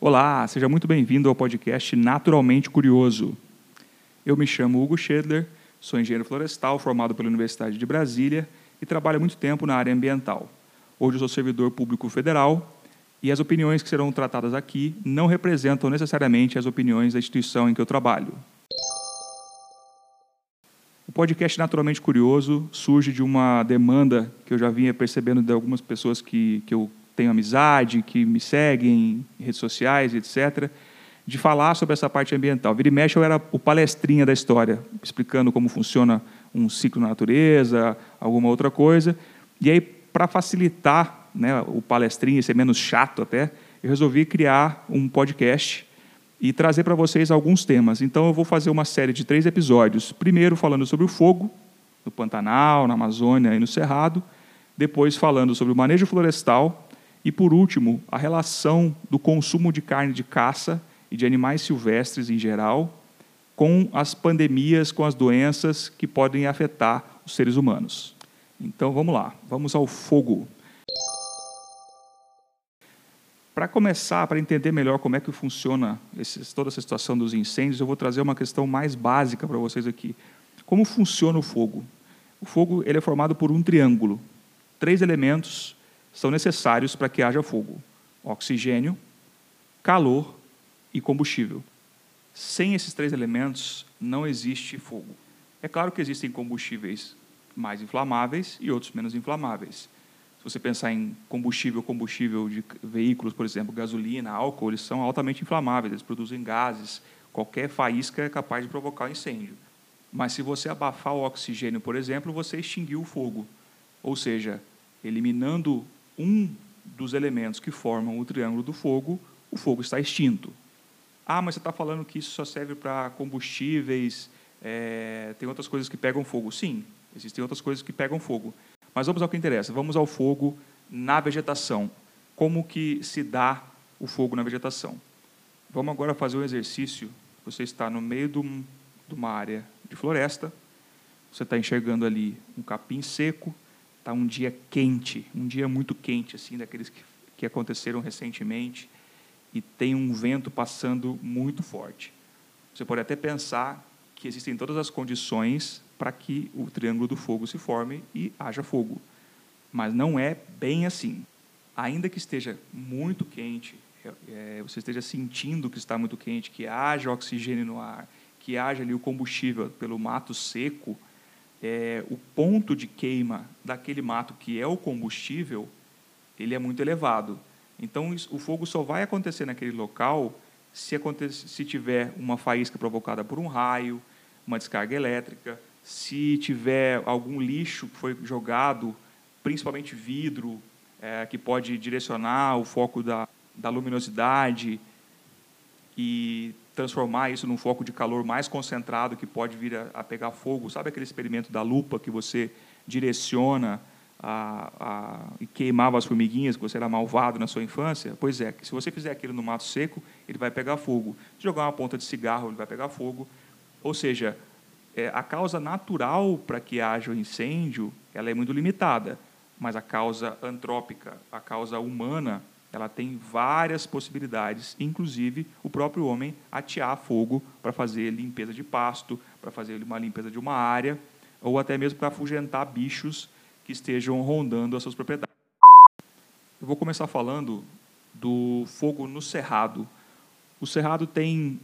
Olá, seja muito bem-vindo ao podcast Naturalmente Curioso. Eu me chamo Hugo Schedler, sou engenheiro florestal formado pela Universidade de Brasília e trabalho há muito tempo na área ambiental. Hoje sou servidor público federal e as opiniões que serão tratadas aqui não representam necessariamente as opiniões da instituição em que eu trabalho. O podcast Naturalmente Curioso surge de uma demanda que eu já vinha percebendo de algumas pessoas que, que eu tenho amizade, que me seguem em redes sociais, etc., de falar sobre essa parte ambiental. Vira e mexe, eu era o palestrinha da história, explicando como funciona um ciclo na natureza, alguma outra coisa. E aí, para facilitar né, o palestrinha ser menos chato até, eu resolvi criar um podcast e trazer para vocês alguns temas. Então, eu vou fazer uma série de três episódios. Primeiro, falando sobre o fogo, no Pantanal, na Amazônia e no Cerrado. Depois, falando sobre o manejo florestal e, por último, a relação do consumo de carne de caça e de animais silvestres em geral com as pandemias, com as doenças que podem afetar os seres humanos. Então vamos lá, vamos ao fogo. Para começar, para entender melhor como é que funciona toda essa situação dos incêndios, eu vou trazer uma questão mais básica para vocês aqui. Como funciona o fogo? O fogo ele é formado por um triângulo. Três elementos são necessários para que haja fogo: oxigênio, calor e combustível. Sem esses três elementos, não existe fogo. É claro que existem combustíveis mais inflamáveis e outros menos inflamáveis. Se você pensar em combustível, combustível de veículos, por exemplo, gasolina, álcool, eles são altamente inflamáveis, eles produzem gases. Qualquer faísca é capaz de provocar um incêndio. Mas se você abafar o oxigênio, por exemplo, você extinguiu o fogo. Ou seja, eliminando um dos elementos que formam o triângulo do fogo, o fogo está extinto. Ah, mas você está falando que isso só serve para combustíveis, é, tem outras coisas que pegam fogo. Sim, existem outras coisas que pegam fogo. Mas vamos ao que interessa. Vamos ao fogo na vegetação. Como que se dá o fogo na vegetação? Vamos agora fazer um exercício. Você está no meio de, um, uma área de floresta. Você está enxergando ali um capim seco, Está um dia quente, um dia muito quente, assim, daqueles que, que aconteceram recentemente, e tem um vento passando muito forte. Você pode até pensar que existem todas as condições para que o triângulo do fogo se forme e haja fogo. Mas não é bem assim. Ainda que esteja muito quente, é, você esteja sentindo que está muito quente, que haja oxigênio no ar, que haja ali o combustível pelo mato seco, é, o ponto de queima daquele mato que é o combustível, ele é muito elevado. Então, isso, o fogo só vai acontecer naquele local se, acontecer, se tiver uma faísca provocada por um raio, uma descarga elétrica, se tiver algum lixo que foi jogado, principalmente vidro, é, que pode direcionar o foco da, da luminosidade e transformar isso num foco de calor mais concentrado que pode vir a, a pegar fogo. Sabe aquele experimento da lupa que você direciona a, a, e queimava as formiguinhas, que você era malvado na sua infância? Pois é, se você fizer aquilo no mato seco, ele vai pegar fogo. Se jogar uma ponta de cigarro, ele vai pegar fogo. Ou seja, é, a causa natural para que haja o um incêndio ela é muito limitada, mas a causa antrópica, a causa humana, ela tem várias possibilidades, inclusive o próprio homem atear fogo para fazer limpeza de pasto, para fazer uma limpeza de uma área, ou até mesmo para afugentar bichos que estejam rondando as suas propriedades. Eu vou começar falando do fogo no cerrado. O cerrado tem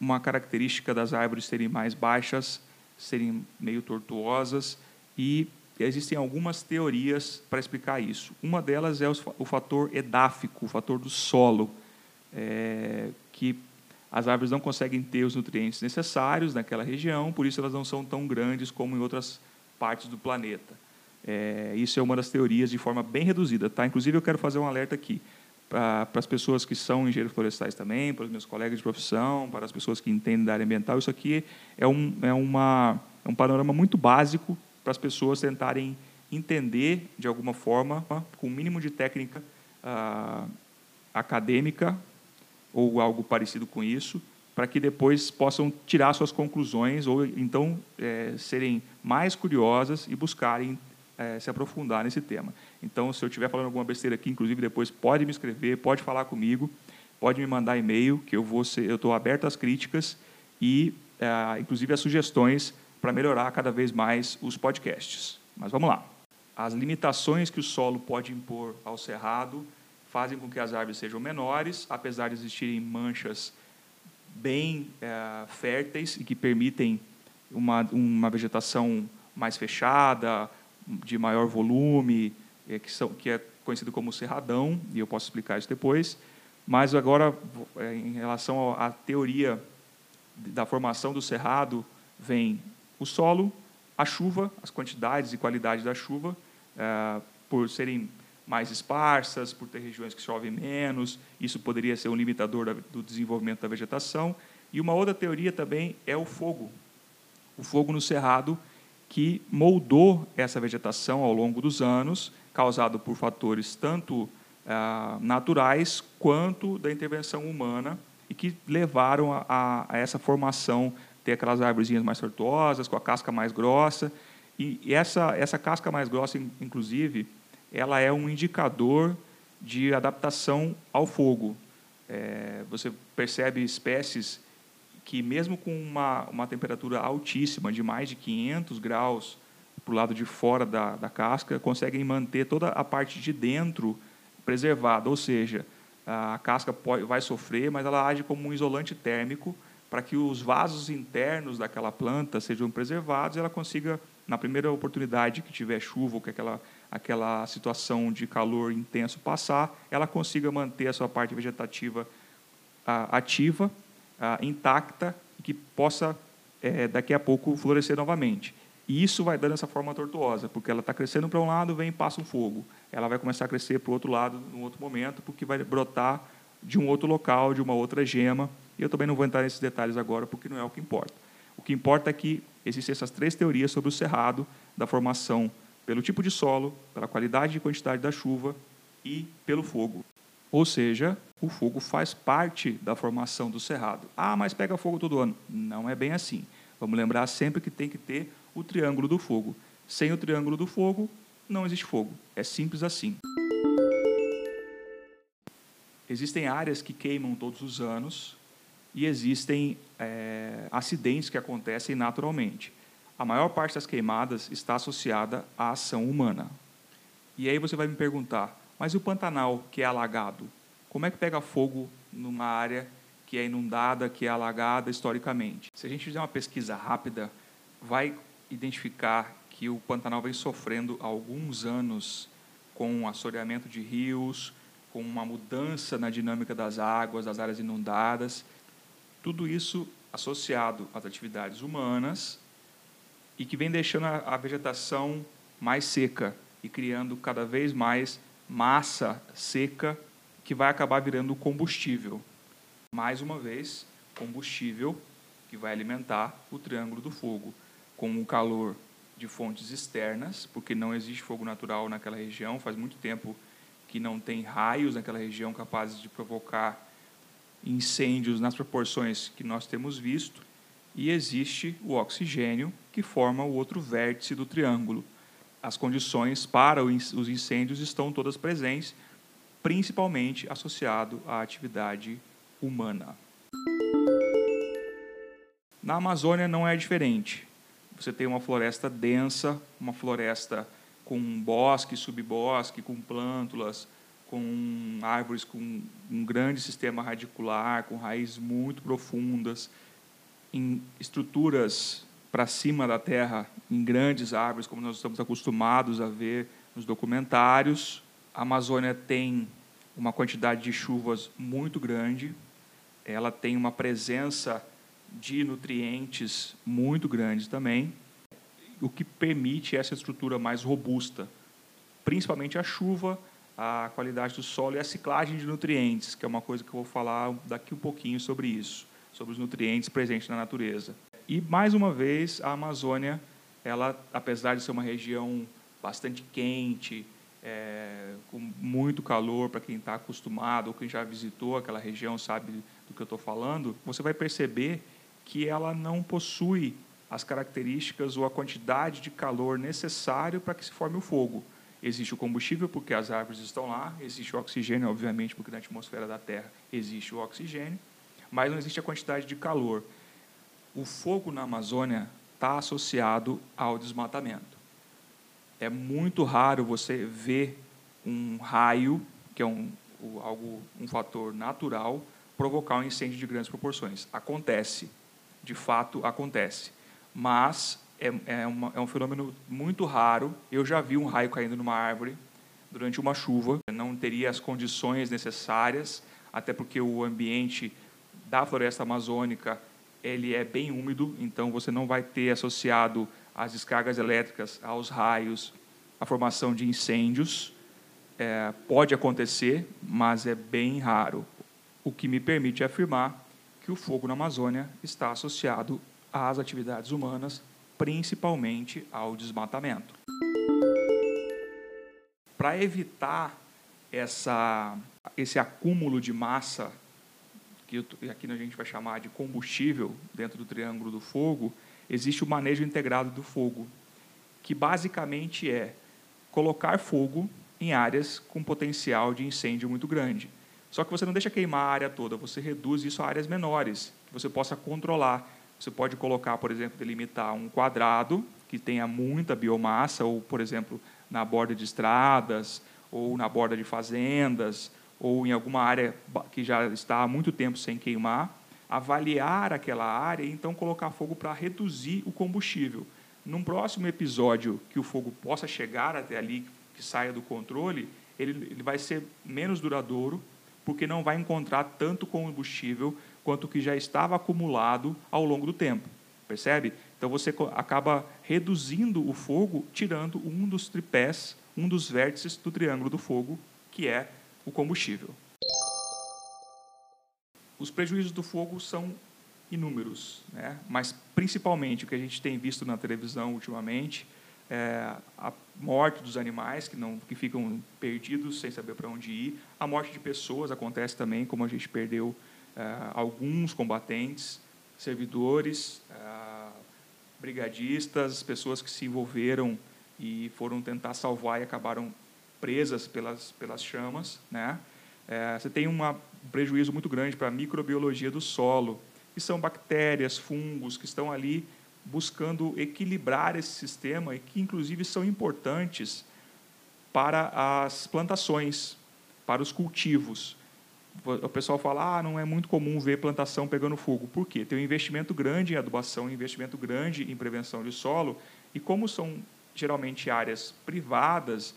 uma característica das árvores serem mais baixas, serem meio tortuosas e existem algumas teorias para explicar isso. Uma delas é o fator edáfico, o fator do solo, é, que as árvores não conseguem ter os nutrientes necessários naquela região, por isso elas não são tão grandes como em outras partes do planeta. É, isso é uma das teorias de forma bem reduzida. Tá? Inclusive, eu quero fazer um alerta aqui para as pessoas que são engenheiros florestais também, para os meus colegas de profissão, para as pessoas que entendem da área ambiental. Isso aqui é um, é uma, é um panorama muito básico para as pessoas tentarem entender, de alguma forma, com o mínimo de técnica ah, acadêmica ou algo parecido com isso, para que depois possam tirar suas conclusões ou então é, serem mais curiosas e buscarem é, se aprofundar nesse tema. Então, se eu estiver falando alguma besteira aqui, inclusive depois pode me escrever, pode falar comigo, pode me mandar e-mail, que eu vou ser, eu estou aberto às críticas e, é, inclusive, às sugestões para melhorar cada vez mais os podcasts. Mas vamos lá. As limitações que o solo pode impor ao cerrado fazem com que as árvores sejam menores, apesar de existirem manchas bem é, férteis e que permitem uma, uma vegetação mais fechada, de maior volume, é, que, são, que é conhecido como cerradão, e eu posso explicar isso depois. Mas agora, é, em relação à teoria da formação do cerrado, vem o solo, a chuva, as quantidades e qualidade da chuva, é, por serem mais esparsas, por ter regiões que chovem menos, isso poderia ser um limitador do desenvolvimento da vegetação. E uma outra teoria também é o fogo. O fogo no cerrado que moldou essa vegetação ao longo dos anos, causado por fatores tanto ah, naturais quanto da intervenção humana e que levaram a, a, essa formação, ter aquelas árvorezinhas mais tortuosas, com a casca mais grossa. E, e essa, essa casca mais grossa, inclusive, ela é um indicador de adaptação ao fogo. É, você percebe espécies que, mesmo com uma, uma temperatura altíssima, de mais de 500 graus para o lado de fora da, da casca, conseguem manter toda a parte de dentro preservada, ou seja, a casca pode, vai sofrer, mas ela age como um isolante térmico para que os vasos internos daquela planta sejam preservados e ela consiga, na primeira oportunidade que tiver chuva ou que aquela, aquela situação de calor intenso passar, ela consiga manter a sua parte vegetativa ah, ativa ah, intacta e que possa, é, daqui a pouco, florescer novamente. E isso vai dando essa forma tortuosa, porque ela está crescendo para um lado, vem e passa um fogo. Ela vai começar a crescer para o outro lado, num outro momento, porque vai brotar de um outro local, de uma outra gema. E eu também não vou entrar nesses detalhes agora, porque não é o que importa. O que importa é que existem essas três teorias sobre o cerrado, da formação pelo tipo de solo, pela qualidade e quantidade da chuva e pelo fogo. Ou seja, o fogo faz parte da formação do cerrado. Ah, mas pega fogo todo ano. Não é bem assim. Vamos lembrar sempre que tem que ter o triângulo do fogo. Sem o triângulo do fogo, não existe fogo. É simples assim. Existem áreas que queimam todos os anos e existem é, acidentes que acontecem naturalmente. A maior parte das queimadas está associada à ação humana. E aí você vai me perguntar, mas e o Pantanal, que é alagado? Como é que pega fogo numa área que é inundada, que é alagada historicamente? Se a gente fizer uma pesquisa rápida, vai identificar que o Pantanal vem sofrendo há alguns anos com assoreamento de rios, com uma mudança na dinâmica das águas, das áreas inundadas. Tudo isso associado às atividades humanas e que vem deixando a vegetação mais seca e criando cada vez mais massa seca que vai acabar virando combustível. Mais uma vez, combustível que vai alimentar o triângulo do fogo, com o calor de fontes externas, porque não existe fogo natural naquela região, faz muito tempo que não tem raios naquela região capazes de provocar incêndios nas proporções que nós temos visto, e existe o oxigênio, que forma o outro vértice do triângulo, as condições para os incêndios estão todas presentes, principalmente associado à atividade humana. Na Amazônia não é diferente. Você tem uma floresta densa, uma floresta com bosque, subbosque, com plântulas, com árvores com um grande sistema radicular, com raízes muito profundas, em estruturas para cima da terra em grandes árvores, como nós estamos acostumados a ver nos documentários. A Amazônia tem uma quantidade de chuvas muito grande, ela tem uma presença de nutrientes muito grande também, o que permite essa estrutura mais robusta, principalmente a chuva, a qualidade do solo e a ciclagem de nutrientes, que é uma coisa que eu vou falar daqui um pouquinho sobre isso, sobre os nutrientes presentes na natureza. E mais uma vez, a Amazônia, ela, apesar de ser uma região bastante quente, é, com muito calor para quem está acostumado ou quem já visitou aquela região sabe do que eu estou falando, você vai perceber que ela não possui as características ou a quantidade de calor necessário para que se forme o fogo. Existe o combustível, porque as árvores estão lá, existe o oxigênio, obviamente, porque na atmosfera da Terra existe o oxigênio, mas não existe a quantidade de calor. O fogo na Amazônia está associado ao desmatamento. É muito raro você ver um raio, que é um, algo, um fator natural, provocar um incêndio de grandes proporções. Acontece, de fato acontece mas é, é, uma, é um fenômeno muito raro. Eu já vi um raio caindo numa árvore durante uma chuva, não teria as condições necessárias, até porque o ambiente da floresta amazônica ele é bem úmido, então você não vai ter associado as descargas elétricas aos raios a formação de incêndios. É, pode acontecer, mas é bem raro. O que me permite afirmar que o fogo na Amazônia está associado às atividades humanas, principalmente ao desmatamento. Para evitar essa, esse acúmulo de massa, que aqui a gente vai chamar de combustível dentro do triângulo do fogo, existe o manejo integrado do fogo, que basicamente é colocar fogo em áreas com potencial de incêndio muito grande. Só que você não deixa queimar a área toda, você reduz isso a áreas menores, que você possa controlar. Você pode colocar, por exemplo, delimitar um quadrado que tenha muita biomassa, ou, por exemplo, na borda de estradas, ou na borda de fazendas, ou em alguma área que já está há muito tempo sem queimar, avaliar aquela área e então colocar fogo para reduzir o combustível. Num próximo episódio que o fogo possa chegar até ali, que saia do controle, ele, ele vai ser menos duradouro, porque não vai encontrar tanto combustível quanto o que já estava acumulado ao longo do tempo. Percebe? Então você acaba reduzindo o fogo, tirando um dos tripés, um dos vértices do triângulo do fogo, que é o combustível. Os prejuízos do fogo são inúmeros, né? mas principalmente o que a gente tem visto na televisão ultimamente é a morte dos animais que não que ficam perdidos sem saber para onde ir, a morte de pessoas acontece também, como a gente perdeu uh, alguns combatentes, servidores, uh, brigadistas, pessoas que se envolveram e foram tentar salvar e acabaram presas pelas, pelas chamas. Né? Uh, você tem uma, um prejuízo muito grande para a microbiologia do solo, que são bactérias, fungos, que estão ali buscando equilibrar esse sistema e que, inclusive, são importantes para as plantações, para os cultivos o pessoal fala, ah, não é muito comum ver plantação pegando fogo. Por quê? Tem um investimento grande em adubação, um investimento grande em prevenção de solo, e como são geralmente áreas privadas,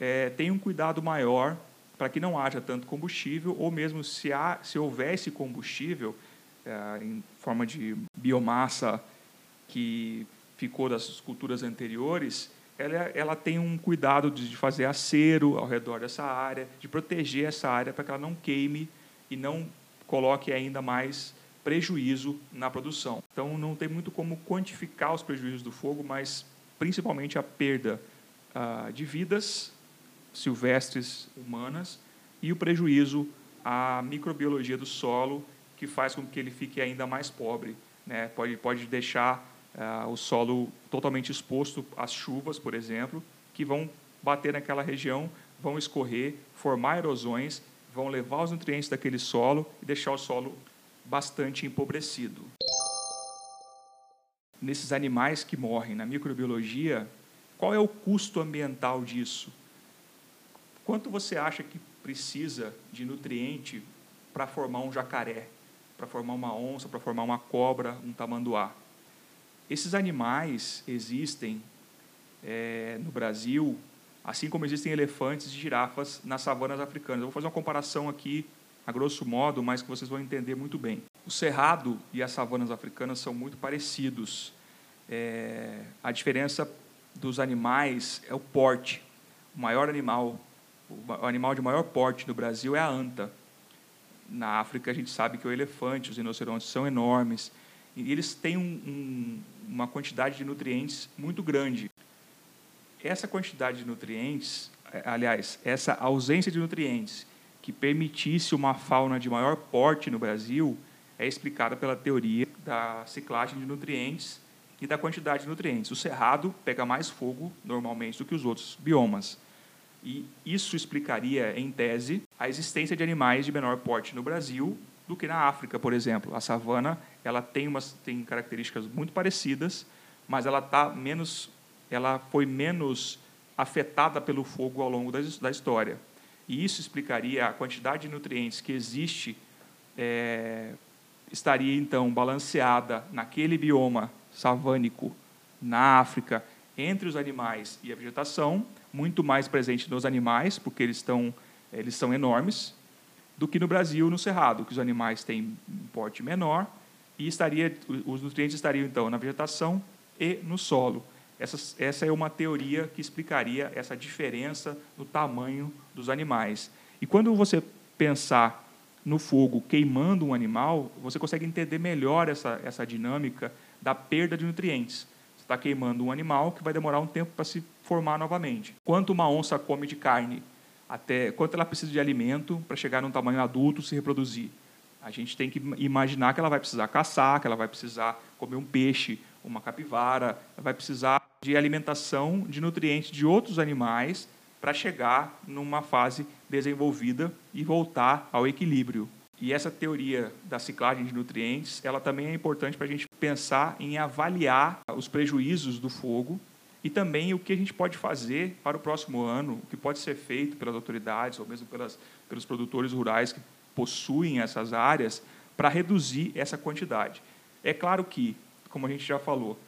é, tem um cuidado maior para que não haja tanto combustível, ou mesmo se, há, se houvesse combustível é, em forma de biomassa que ficou das culturas anteriores, ela, ela tem um cuidado de fazer acero ao redor dessa área, de proteger essa área para que ela não queime e não coloque ainda mais prejuízo na produção. Então, não tem muito como quantificar os prejuízos do fogo, mas principalmente a perda ah, de vidas silvestres humanas e o prejuízo à microbiologia do solo, que faz com que ele fique ainda mais pobre. Né? Pode, pode deixar uh, o solo totalmente exposto às chuvas, por exemplo, que vão bater naquela região, vão escorrer, formar erosões, vão levar os nutrientes daquele solo e deixar o solo bastante empobrecido. Nesses animais que morrem na microbiologia, qual é o custo ambiental disso? Quanto você acha que precisa de nutriente para formar um jacaré, para formar uma onça, para formar uma cobra, um tamanduá? Esses animais existem é, no Brasil, assim como existem elefantes e girafas nas savanas africanas. Eu vou fazer uma comparação aqui, a grosso modo, mas que vocês vão entender muito bem. O cerrado e as savanas africanas são muito parecidos. É, a diferença dos animais é o porte. O maior animal, o animal de maior porte no Brasil é a anta. Na África, a gente sabe que o elefante, os rinocerontes são enormes. E eles têm um, um, uma quantidade de nutrientes muito grande. Essa quantidade de nutrientes, é, aliás, essa ausência de nutrientes que permitisse uma fauna de maior porte no Brasil é explicada pela teoria da ciclagem de nutrientes e da quantidade de nutrientes. O cerrado pega mais fogo normalmente do que os outros biomas. E isso explicaria, em tese, a existência de animais de menor porte no Brasil do que na África, por exemplo. A savana ela tem, umas, tem características muito parecidas, mas ela tá menos, ela foi menos afetada pelo fogo ao longo da, da história. E isso explicaria a quantidade de nutrientes que existe é, estaria então balanceada naquele bioma savânico na África entre os animais e a vegetação, muito mais presente nos animais, porque eles estão eles são enormes, do que no Brasil no cerrado, que os animais têm um porte menor e estaria os nutrientes estariam então na vegetação e no solo. Essa, essa é uma teoria que explicaria essa diferença no tamanho dos animais. E quando você pensar no fogo queimando um animal, você consegue entender melhor essa, essa dinâmica da perda de nutrientes. Está queimando um animal que vai demorar um tempo para se formar novamente. Quanto uma onça come de carne? Até quanto ela precisa de alimento para chegar num tamanho adulto se reproduzir? A gente tem que imaginar que ela vai precisar caçar, que ela vai precisar comer um peixe, uma capivara, vai precisar de alimentação de nutrientes de outros animais para chegar numa fase desenvolvida e voltar ao equilíbrio. E essa teoria da ciclagem de nutrientes, ela também é importante para a gente pensar em avaliar os prejuízos do fogo e também o que a gente pode fazer para o próximo ano, o que pode ser feito pelas autoridades ou mesmo pelas, pelos produtores rurais que possuem essas áreas para reduzir essa quantidade. É claro que, como a gente já falou,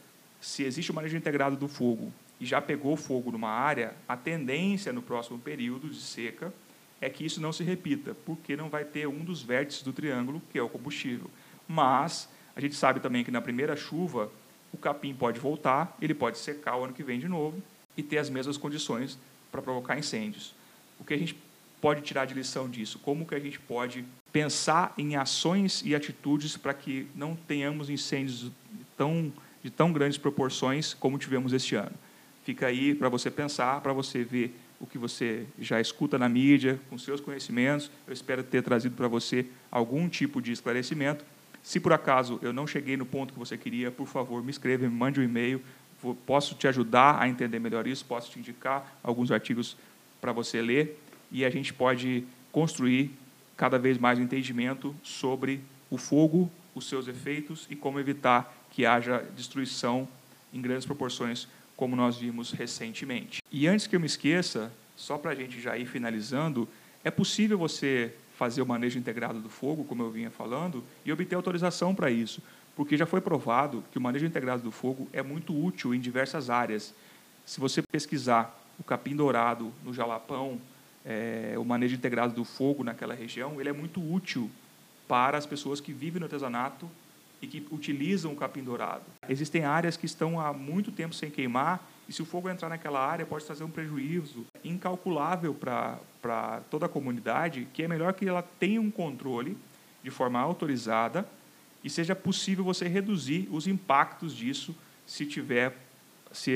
se existe o manejo integrado do fogo e já pegou fogo numa área, a tendência no próximo período de seca é que isso não se repita, porque não vai ter um dos vértices do triângulo, que é o combustível. Mas a gente sabe também que na primeira chuva o capim pode voltar, ele pode secar o ano que vem de novo e ter as mesmas condições para provocar incêndios. O que a gente pode tirar de lição disso? Como que a gente pode pensar em ações e atitudes para que não tenhamos incêndios tão, de tão grandes proporções como tivemos este ano? Fica aí para você pensar, para você ver o que você já escuta na mídia, com seus conhecimentos. Eu espero ter trazido para você algum tipo de esclarecimento. Se por acaso eu não cheguei no ponto que você queria, por favor, me escreva, me mande um e-mail. Posso te ajudar a entender melhor isso, posso te indicar alguns artigos para você ler e a gente pode construir cada vez mais um entendimento sobre o fogo, os seus efeitos e como evitar que haja destruição em grandes proporções como nós vimos recentemente. E antes que eu me esqueça, só para a gente já ir finalizando, é possível você fazer o manejo integrado do fogo, como eu vinha falando, e obter autorização para isso, porque já foi provado que o manejo integrado do fogo é muito útil em diversas áreas. Se você pesquisar o capim dourado no Jalapão, é, o manejo integrado do fogo naquela região, ele é muito útil para as pessoas que vivem no artesanato e que utilizam o capim dourado. Existem áreas que estão há muito tempo sem queimar e se o fogo entrar naquela área pode trazer um prejuízo incalculável para toda a comunidade, que é melhor que ela tenha um controle de forma autorizada e seja possível você reduzir os impactos disso se tiver se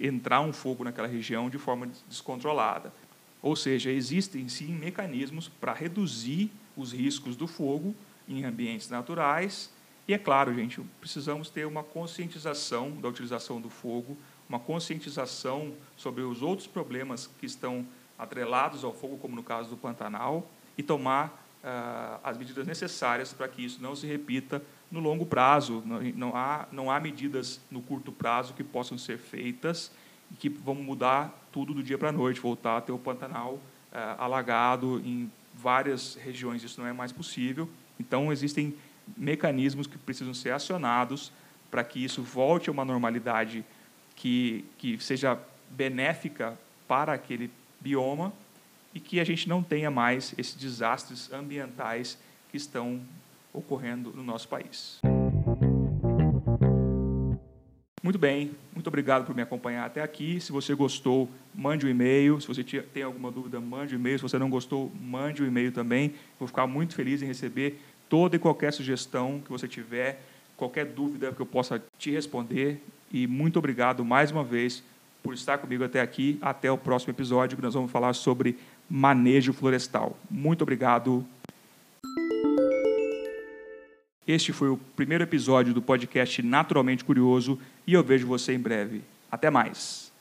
entrar um fogo naquela região de forma descontrolada. Ou seja, existem sim mecanismos para reduzir os riscos do fogo em ambientes naturais e é claro, gente, precisamos ter uma conscientização da utilização do fogo, uma conscientização sobre os outros problemas que estão atrelados ao fogo, como no caso do Pantanal, e tomar uh, as medidas necessárias para que isso não se repita no longo prazo. Não, não, há, não há medidas no curto prazo que possam ser feitas e que vão mudar tudo do dia para a noite, voltar a ter o Pantanal uh, alagado em várias regiões. Isso não é mais possível. Então, existem mecanismos que precisam ser acionados para que isso volte a uma normalidade que, que seja benéfica para aquele bioma e que a gente não tenha mais esses desastres ambientais que estão ocorrendo no nosso país. Muito bem, muito obrigado por me acompanhar até aqui. Se você gostou, mande um e-mail. Se você tem alguma dúvida, mande um e-mail. Se você não gostou, mande um e-mail também. Vou ficar muito feliz em receber toda e qualquer sugestão que você tiver, qualquer dúvida que eu possa te responder. E muito obrigado mais uma vez por estar comigo até aqui. Até o próximo episódio, que nós vamos falar sobre manejo florestal. Muito obrigado. Este foi o primeiro episódio do podcast Naturalmente Curioso e eu vejo você em breve. Até mais.